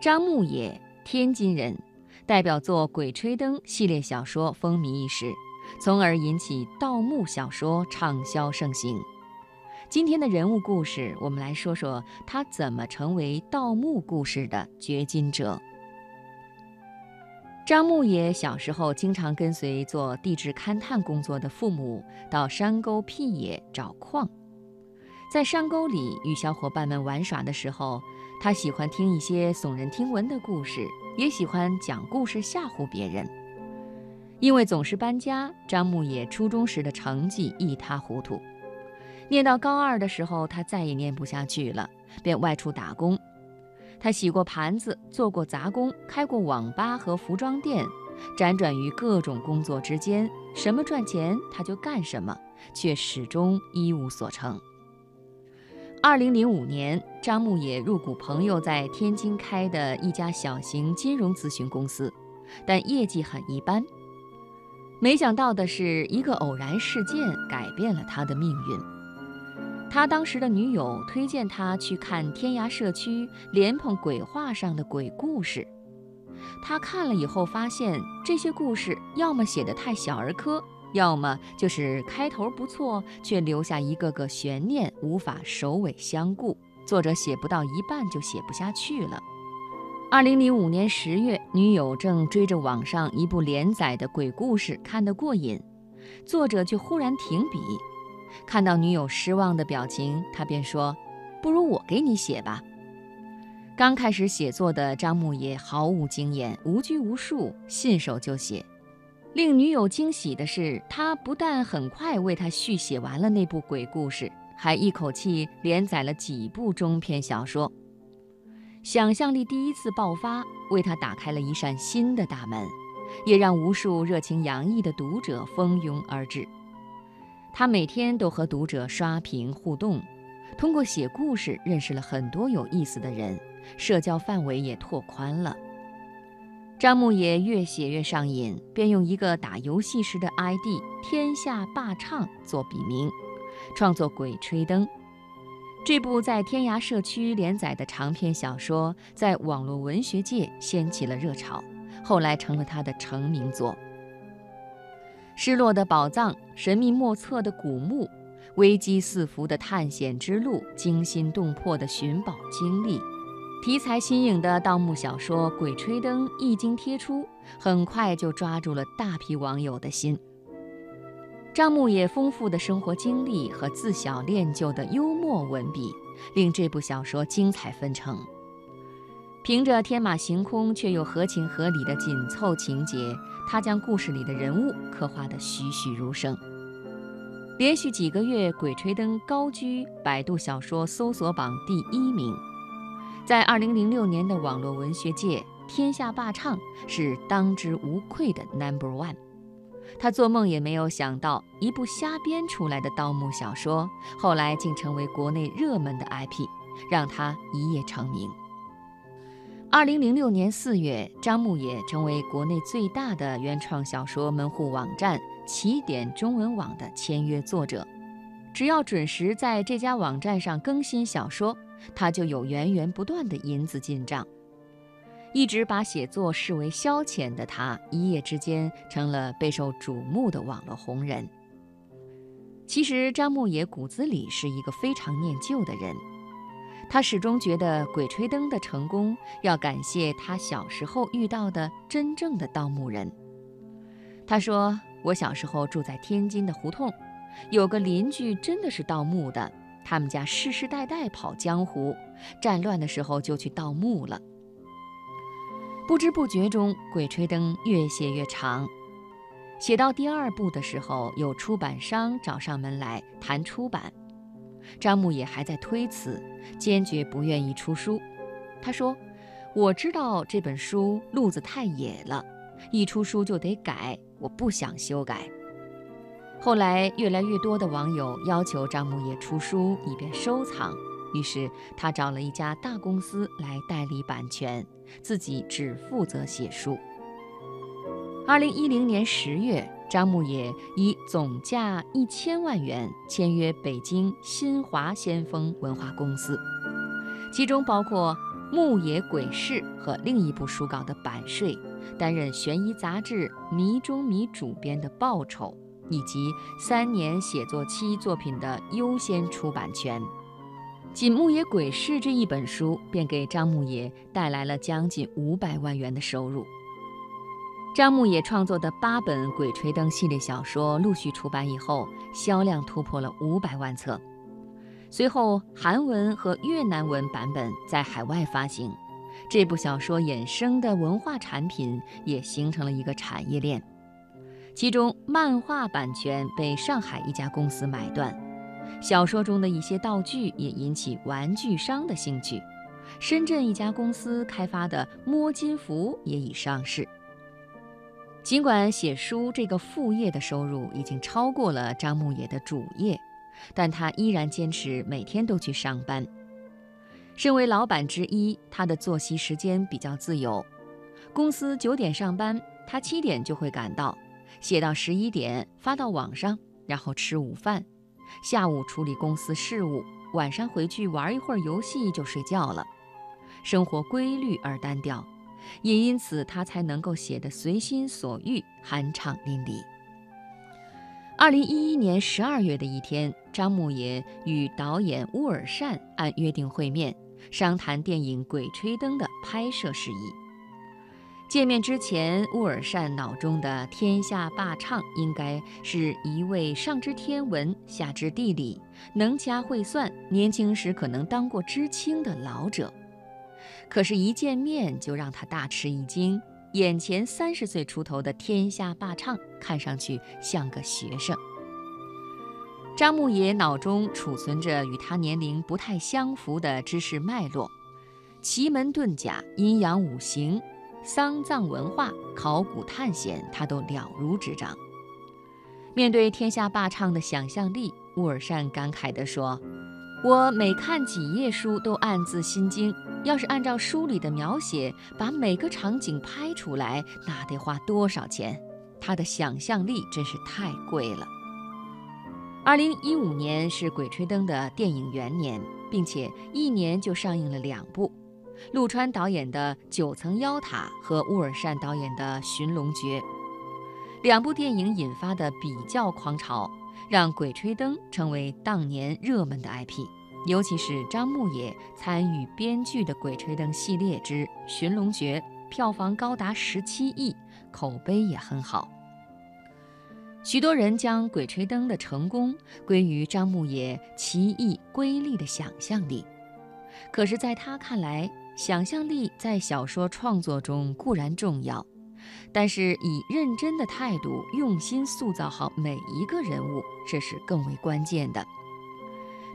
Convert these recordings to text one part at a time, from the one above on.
张牧野，天津人，代表作《鬼吹灯》系列小说风靡一时，从而引起盗墓小说畅销盛行。今天的人物故事，我们来说说他怎么成为盗墓故事的掘金者。张牧野小时候经常跟随做地质勘探工作的父母到山沟僻野找矿，在山沟里与小伙伴们玩耍的时候。他喜欢听一些耸人听闻的故事，也喜欢讲故事吓唬别人。因为总是搬家，张牧野初中时的成绩一塌糊涂。念到高二的时候，他再也念不下去了，便外出打工。他洗过盘子，做过杂工，开过网吧和服装店，辗转于各种工作之间，什么赚钱他就干什么，却始终一无所成。二零零五年，张牧野入股朋友在天津开的一家小型金融咨询公司，但业绩很一般。没想到的是，一个偶然事件改变了他的命运。他当时的女友推荐他去看天涯社区莲蓬鬼话上的鬼故事，他看了以后发现这些故事要么写得太小儿科。要么就是开头不错，却留下一个个悬念，无法首尾相顾。作者写不到一半就写不下去了。二零零五年十月，女友正追着网上一部连载的鬼故事看得过瘾，作者却忽然停笔。看到女友失望的表情，他便说：“不如我给你写吧。”刚开始写作的张牧野毫无经验，无拘无束，信手就写。令女友惊喜的是，他不但很快为他续写完了那部鬼故事，还一口气连载了几部中篇小说。想象力第一次爆发，为他打开了一扇新的大门，也让无数热情洋溢的读者蜂拥而至。他每天都和读者刷屏互动，通过写故事认识了很多有意思的人，社交范围也拓宽了。张牧野越写越上瘾，便用一个打游戏时的 ID“ 天下霸唱”做笔名，创作《鬼吹灯》这部在天涯社区连载的长篇小说，在网络文学界掀起了热潮，后来成了他的成名作。失落的宝藏、神秘莫测的古墓、危机四伏的探险之路、惊心动魄的寻宝经历。题材新颖的盗墓小说《鬼吹灯》一经贴出，很快就抓住了大批网友的心。张牧野丰富的生活经历和自小练就的幽默文笔，令这部小说精彩纷呈。凭着天马行空却又合情合理的紧凑情节，他将故事里的人物刻画得栩栩如生。连续几个月，《鬼吹灯》高居百度小说搜索榜第一名。在二零零六年的网络文学界，天下霸唱是当之无愧的 Number One。他做梦也没有想到，一部瞎编出来的盗墓小说，后来竟成为国内热门的 IP，让他一夜成名。二零零六年四月，张牧野成为国内最大的原创小说门户网站起点中文网的签约作者，只要准时在这家网站上更新小说。他就有源源不断的银子进账，一直把写作视为消遣的他，一夜之间成了备受瞩目的网络红人。其实张牧野骨子里是一个非常念旧的人，他始终觉得《鬼吹灯》的成功要感谢他小时候遇到的真正的盗墓人。他说：“我小时候住在天津的胡同，有个邻居真的是盗墓的。”他们家世世代代跑江湖，战乱的时候就去盗墓了。不知不觉中，《鬼吹灯》越写越长，写到第二部的时候，有出版商找上门来谈出版，张牧野还在推辞，坚决不愿意出书。他说：“我知道这本书路子太野了，一出书就得改，我不想修改。”后来，越来越多的网友要求张牧野出书以便收藏，于是他找了一家大公司来代理版权，自己只负责写书。二零一零年十月，张牧野以总价一千万元签约北京新华先锋文化公司，其中包括牧野鬼事》和另一部书稿的版税，担任悬疑杂志《迷中迷》主编的报酬，以及三年写作期作品的优先出版权。仅《牧野鬼事》这一本书，便给张牧野带来了将近五百万元的收入。张牧野创作的八本《鬼吹灯》系列小说陆续出版以后，销量突破了五百万册。随后，韩文和越南文版本在海外发行，这部小说衍生的文化产品也形成了一个产业链。其中，漫画版权被上海一家公司买断，小说中的一些道具也引起玩具商的兴趣。深圳一家公司开发的摸金符也已上市。尽管写书这个副业的收入已经超过了张牧野的主业，但他依然坚持每天都去上班。身为老板之一，他的作息时间比较自由。公司九点上班，他七点就会赶到，写到十一点发到网上，然后吃午饭，下午处理公司事务，晚上回去玩一会儿游戏就睡觉了。生活规律而单调。也因此，他才能够写得随心所欲、酣畅淋漓。二零一一年十二月的一天，张牧野与导演乌尔善按约定会面，商谈电影《鬼吹灯》的拍摄事宜。见面之前，乌尔善脑中的天下霸唱应该是一位上知天文、下知地理、能掐会算、年轻时可能当过知青的老者。可是，一见面就让他大吃一惊。眼前三十岁出头的天下霸唱，看上去像个学生。张牧野脑中储存着与他年龄不太相符的知识脉络，奇门遁甲、阴阳五行、丧葬文化、考古探险，他都了如指掌。面对天下霸唱的想象力，乌尔善感慨地说。我每看几页书都暗自心惊，要是按照书里的描写把每个场景拍出来，那得花多少钱？他的想象力真是太贵了。二零一五年是《鬼吹灯》的电影元年，并且一年就上映了两部，陆川导演的《九层妖塔》和乌尔善导演的《寻龙诀》，两部电影引发的比较狂潮。让《鬼吹灯》成为当年热门的 IP，尤其是张牧野参与编剧的《鬼吹灯》系列之《寻龙诀》，票房高达十七亿，口碑也很好。许多人将《鬼吹灯》的成功归于张牧野奇异瑰丽的想象力，可是，在他看来，想象力在小说创作中固然重要。但是，以认真的态度，用心塑造好每一个人物，这是更为关键的。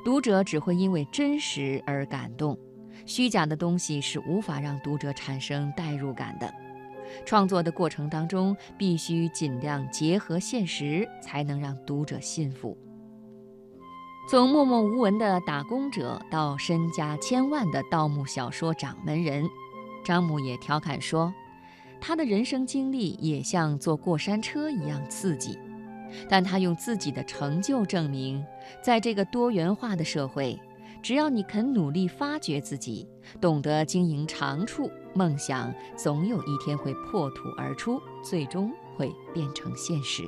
读者只会因为真实而感动，虚假的东西是无法让读者产生代入感的。创作的过程当中，必须尽量结合现实，才能让读者信服。从默默无闻的打工者到身家千万的盗墓小说掌门人，张牧也调侃说。他的人生经历也像坐过山车一样刺激，但他用自己的成就证明，在这个多元化的社会，只要你肯努力发掘自己，懂得经营长处，梦想总有一天会破土而出，最终会变成现实。